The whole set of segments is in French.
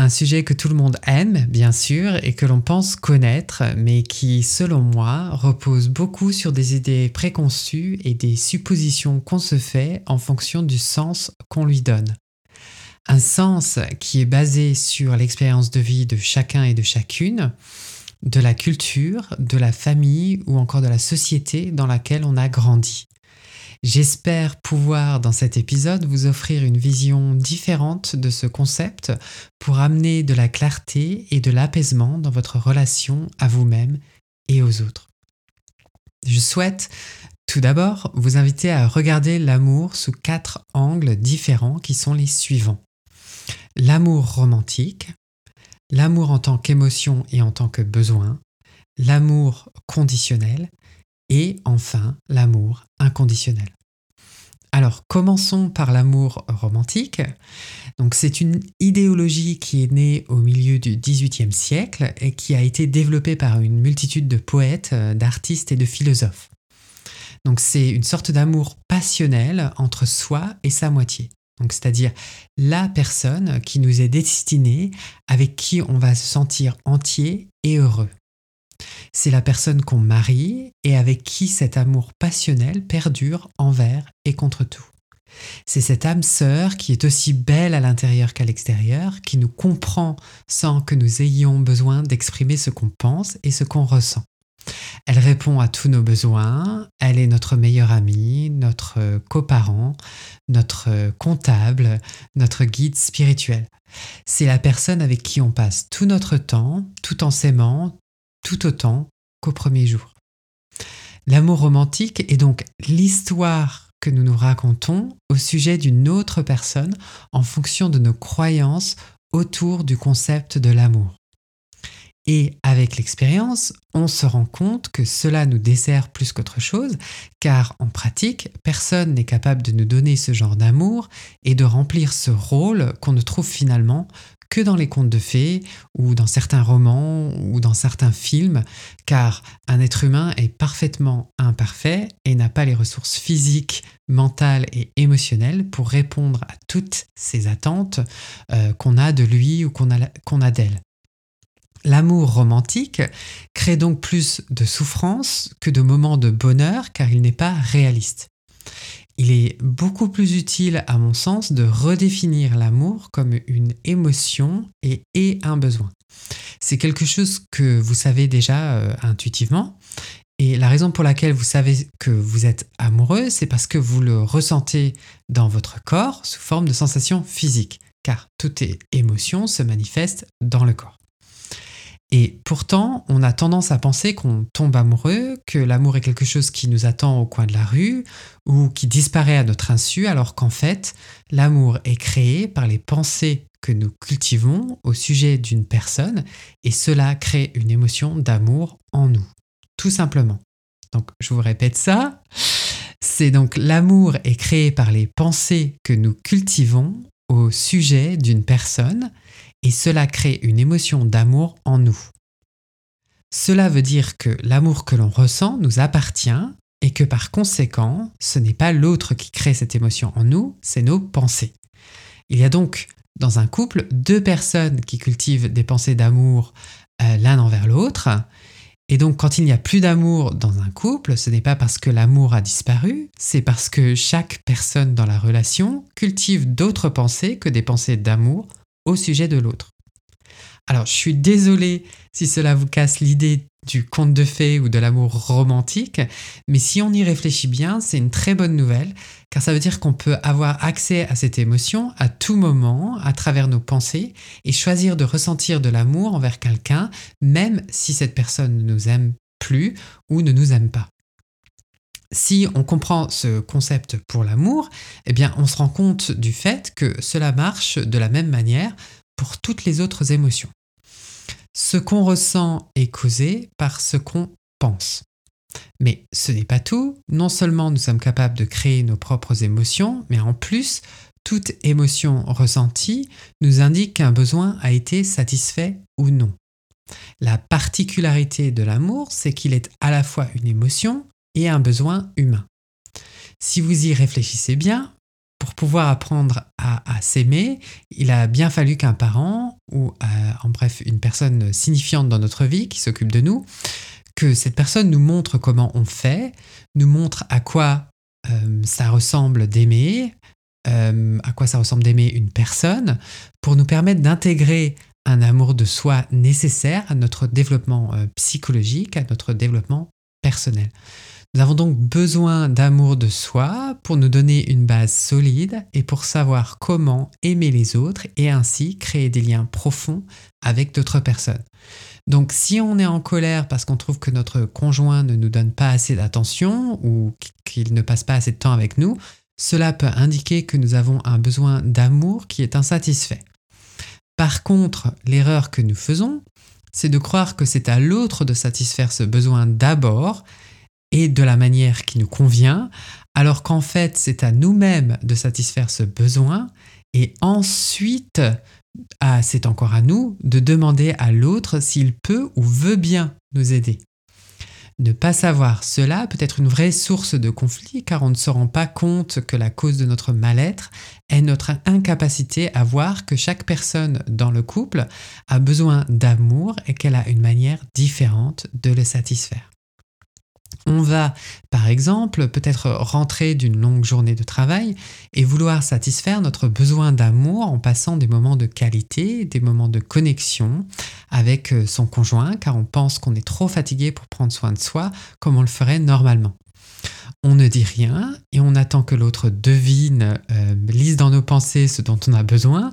Un sujet que tout le monde aime, bien sûr, et que l'on pense connaître, mais qui, selon moi, repose beaucoup sur des idées préconçues et des suppositions qu'on se fait en fonction du sens qu'on lui donne. Un sens qui est basé sur l'expérience de vie de chacun et de chacune, de la culture, de la famille ou encore de la société dans laquelle on a grandi. J'espère pouvoir dans cet épisode vous offrir une vision différente de ce concept pour amener de la clarté et de l'apaisement dans votre relation à vous-même et aux autres. Je souhaite tout d'abord vous inviter à regarder l'amour sous quatre angles différents qui sont les suivants. L'amour romantique, l'amour en tant qu'émotion et en tant que besoin, l'amour conditionnel et enfin l'amour inconditionnel. Alors commençons par l'amour romantique. C'est une idéologie qui est née au milieu du XVIIIe siècle et qui a été développée par une multitude de poètes, euh, d'artistes et de philosophes. C'est une sorte d'amour passionnel entre soi et sa moitié. C'est-à-dire la personne qui nous est destinée, avec qui on va se sentir entier et heureux. C'est la personne qu'on marie et avec qui cet amour passionnel perdure envers et contre tout. C'est cette âme sœur qui est aussi belle à l'intérieur qu'à l'extérieur, qui nous comprend sans que nous ayons besoin d'exprimer ce qu'on pense et ce qu'on ressent. Elle répond à tous nos besoins, elle est notre meilleure amie, notre coparent, notre comptable, notre guide spirituel. C'est la personne avec qui on passe tout notre temps, tout en s'aimant, tout autant qu'au premier jour. L'amour romantique est donc l'histoire que nous nous racontons au sujet d'une autre personne en fonction de nos croyances autour du concept de l'amour. Et avec l'expérience, on se rend compte que cela nous dessert plus qu'autre chose, car en pratique, personne n'est capable de nous donner ce genre d'amour et de remplir ce rôle qu'on ne trouve finalement que dans les contes de fées ou dans certains romans ou dans certains films, car un être humain est parfaitement imparfait et n'a pas les ressources physiques, mentales et émotionnelles pour répondre à toutes ces attentes euh, qu'on a de lui ou qu'on a, qu'on a d'elle. L'amour romantique crée donc plus de souffrance que de moments de bonheur car il n'est pas réaliste il est beaucoup plus utile, à mon sens, de redéfinir l'amour comme une émotion et, un besoin. C'est quelque chose que vous savez déjà euh, intuitivement. Et la raison pour laquelle vous savez que vous êtes amoureux, c'est parce que vous le ressentez dans votre corps sous forme de sensations physiques. Car toute émotion se manifeste dans le corps. Et pourtant, on a tendance à penser qu'on tombe amoureux, que l'amour est quelque chose qui nous attend au coin de la rue ou qui disparaît à notre insu, alors qu'en fait, l'amour est créé par les pensées que nous cultivons au sujet d'une personne et cela crée une émotion d'amour en nous, tout simplement. Donc, je vous répète ça. C'est donc l'amour est créé par les pensées que nous cultivons au sujet d'une personne et cela crée une émotion d'amour en nous. Cela veut dire que l'amour que l'on ressent nous appartient et que par conséquent, ce n'est pas l'autre qui crée cette émotion en nous, c'est nos pensées. Il y a donc dans un couple deux personnes qui cultivent des pensées d'amour euh, l'un envers l'autre. Et donc quand il n'y a plus d'amour dans un couple, ce n'est pas parce que l'amour a disparu, c'est parce que chaque personne dans la relation cultive d'autres pensées que des pensées d'amour au sujet de l'autre. Alors, je suis désolée si cela vous casse l'idée du conte de fées ou de l'amour romantique, mais si on y réfléchit bien, c'est une très bonne nouvelle, car ça veut dire qu'on peut avoir accès à cette émotion à tout moment, à travers nos pensées, et choisir de ressentir de l'amour envers quelqu'un, même si cette personne ne nous aime plus ou ne nous aime pas. Si on comprend ce concept pour l'amour, eh bien on se rend compte du fait que cela marche de la même manière pour toutes les autres émotions. Ce qu'on ressent est causé par ce qu'on pense. Mais ce n'est pas tout. Non seulement nous sommes capables de créer nos propres émotions, mais en plus, toute émotion ressentie nous indique qu'un besoin a été satisfait ou non. La particularité de l'amour, c'est qu'il est à la fois une émotion et un besoin humain. Si vous y réfléchissez bien, pour pouvoir apprendre à, s'aimer, il a bien fallu qu'un parent ou euh, en bref une personne signifiante dans notre vie qui s'occupe de nous, que cette personne nous montre comment on fait, nous montre à quoi euh, ça ressemble d'aimer, euh, à quoi ça ressemble d'aimer une personne, pour nous permettre d'intégrer un amour de soi nécessaire à notre développement psychologique, à notre développement personnel. Nous avons donc besoin d'amour de soi pour nous donner une base solide et pour savoir comment aimer les autres et ainsi créer des liens profonds avec d'autres personnes. Donc si on est en colère parce qu'on trouve que notre conjoint ne nous donne pas assez d'attention ou qu'il ne passe pas assez de temps avec nous, cela peut indiquer que nous avons un besoin d'amour qui est insatisfait. Par contre, l'erreur que nous faisons, c'est de croire que c'est à l'autre de satisfaire ce besoin d'abord et de la manière qui nous convient, alors qu'en fait c'est à nous-mêmes de satisfaire ce besoin et ensuite ah, c'est encore à nous de demander à l'autre s'il peut ou veut bien nous aider. Ne pas savoir cela peut être une vraie source de conflit car on ne se rend pas compte que la cause de notre mal-être est notre incapacité à voir que chaque personne dans le couple a besoin d'amour et qu'elle a une manière différente de le satisfaire. On va, par exemple, peut-être rentrer d'une longue journée de travail et vouloir satisfaire notre besoin d'amour en passant des moments de qualité, des moments de connexion avec euh, son conjoint, car on pense qu'on est trop fatigué pour prendre soin de soi comme on le ferait normalement. On ne dit rien et on attend que l'autre devine, euh, lise dans nos pensées ce dont on a besoin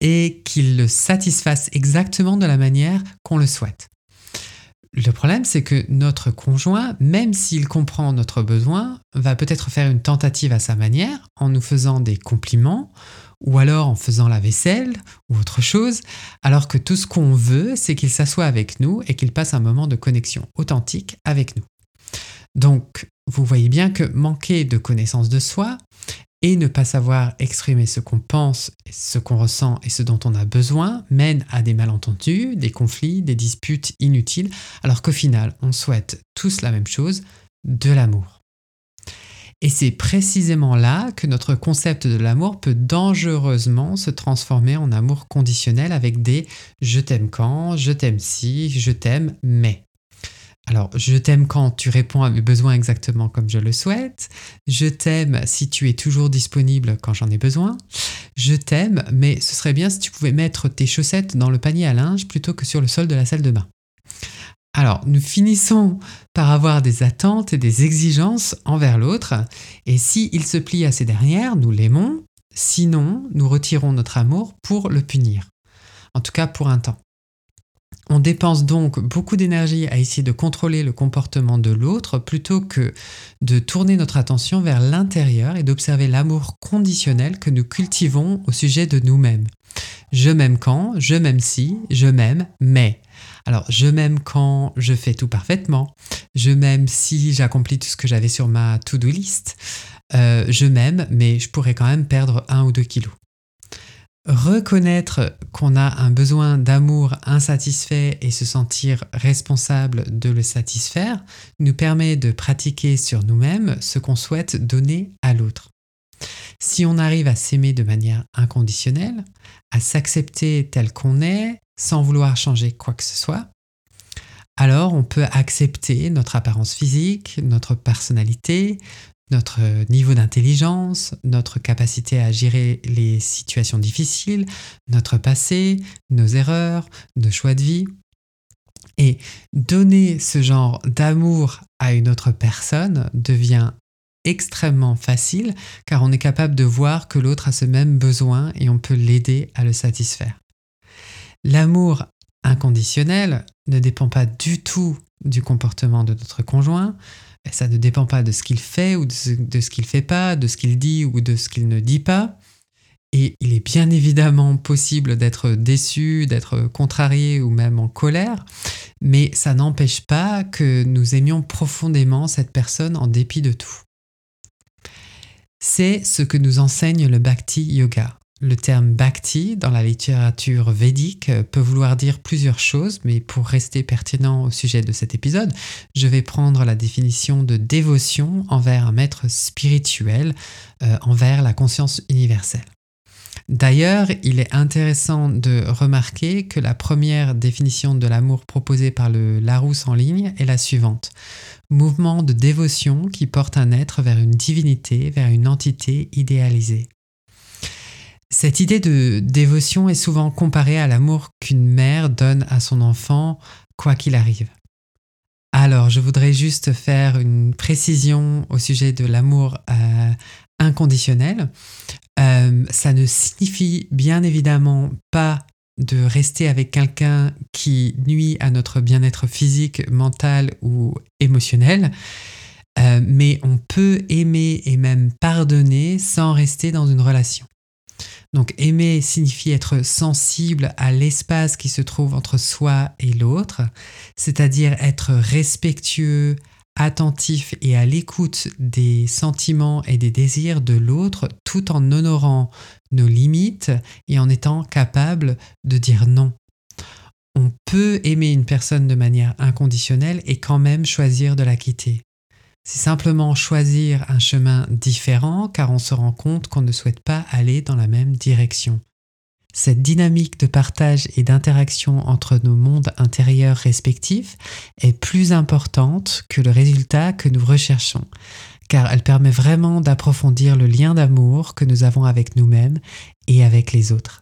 et qu'il le satisfasse exactement de la manière qu'on le souhaite. Le problème, c'est que notre conjoint, même s'il comprend notre besoin, va peut-être faire une tentative à sa manière en nous faisant des compliments ou alors en faisant la vaisselle ou autre chose, alors que tout ce qu'on veut, c'est qu'il s'assoie avec nous et qu'il passe un moment de connexion authentique avec nous. Donc, vous voyez bien que manquer de connaissance de soi et ne pas savoir exprimer ce qu'on pense, ce qu'on ressent et ce dont on a besoin mène à des malentendus, des conflits, des disputes inutiles, alors qu'au final, on souhaite tous la même chose, de l'amour. Et c'est précisément là que notre concept de l'amour peut dangereusement se transformer en amour conditionnel avec des je t'aime quand, je t'aime si, je t'aime mais. Alors, je t'aime quand tu réponds à mes besoins exactement comme je le souhaite. Je t'aime si tu es toujours disponible quand j'en ai besoin. Je t'aime, mais ce serait bien si tu pouvais mettre tes chaussettes dans le panier à linge plutôt que sur le sol de la salle de bain. Alors, nous finissons par avoir des attentes et des exigences envers l'autre, et s'il se plie à ces dernières, nous l'aimons, sinon, nous retirons notre amour pour le punir. En tout cas, pour un temps. On dépense donc beaucoup d'énergie à essayer de contrôler le comportement de l'autre plutôt que de tourner notre attention vers l'intérieur et d'observer l'amour conditionnel que nous cultivons au sujet de nous-mêmes. Je m'aime quand, je m'aime si, je m'aime, mais. Alors, je m'aime quand je fais tout parfaitement. Je m'aime si j'accomplis tout ce que j'avais sur ma to-do list. Euh, je m'aime, mais je pourrais quand même perdre un ou deux kilos. Reconnaître qu'on a un besoin d'amour insatisfait et se sentir responsable de le satisfaire nous permet de pratiquer sur nous-mêmes ce qu'on souhaite donner à l'autre. Si on arrive à s'aimer de manière inconditionnelle, à s'accepter tel qu'on est sans vouloir changer quoi que ce soit, alors on peut accepter notre apparence physique, notre personnalité, notre niveau d'intelligence, notre capacité à gérer les situations difficiles, notre passé, nos erreurs, nos choix de vie. Et donner ce genre d'amour à une autre personne devient extrêmement facile car on est capable de voir que l'autre a ce même besoin et on peut l'aider à le satisfaire. L'amour inconditionnel ne dépend pas du tout du comportement de notre conjoint, ça ne dépend pas de ce qu'il fait ou de ce, qu'il ne fait pas, de ce qu'il dit ou de ce qu'il ne dit pas. Et il est bien évidemment possible d'être déçu, d'être contrarié ou même en colère, mais ça n'empêche pas que nous aimions profondément cette personne en dépit de tout. C'est ce que nous enseigne le Bhakti Yoga. Le terme bhakti dans la littérature védique peut vouloir dire plusieurs choses, mais pour rester pertinent au sujet de cet épisode, je vais prendre la définition de dévotion envers un maître spirituel, euh, envers la conscience universelle. D'ailleurs, il est intéressant de remarquer que la première définition de l'amour proposée par le Larousse en ligne est la suivante. Mouvement de dévotion qui porte un être vers une divinité, vers une entité idéalisée. Cette idée de dévotion est souvent comparée à l'amour qu'une mère donne à son enfant, quoi qu'il arrive. Alors, je voudrais juste faire une précision au sujet de l'amour euh, inconditionnel. Euh, ça ne signifie bien évidemment pas de rester avec quelqu'un qui nuit à notre bien-être physique, mental ou émotionnel. Euh, mais on peut aimer et même pardonner sans rester dans une relation. Donc aimer signifie être sensible à l'espace qui se trouve entre soi et l'autre, c'est-à-dire être respectueux, attentif et à l'écoute des sentiments et des désirs de l'autre tout en honorant nos limites et en étant capable de dire non. On peut aimer une personne de manière inconditionnelle et quand même choisir de la quitter. C'est simplement choisir un chemin différent car on se rend compte qu'on ne souhaite pas aller dans la même direction. Cette dynamique de partage et d'interaction entre nos mondes intérieurs respectifs est plus importante que le résultat que nous recherchons, car elle permet vraiment d'approfondir le lien d'amour que nous avons avec nous-mêmes et avec les autres.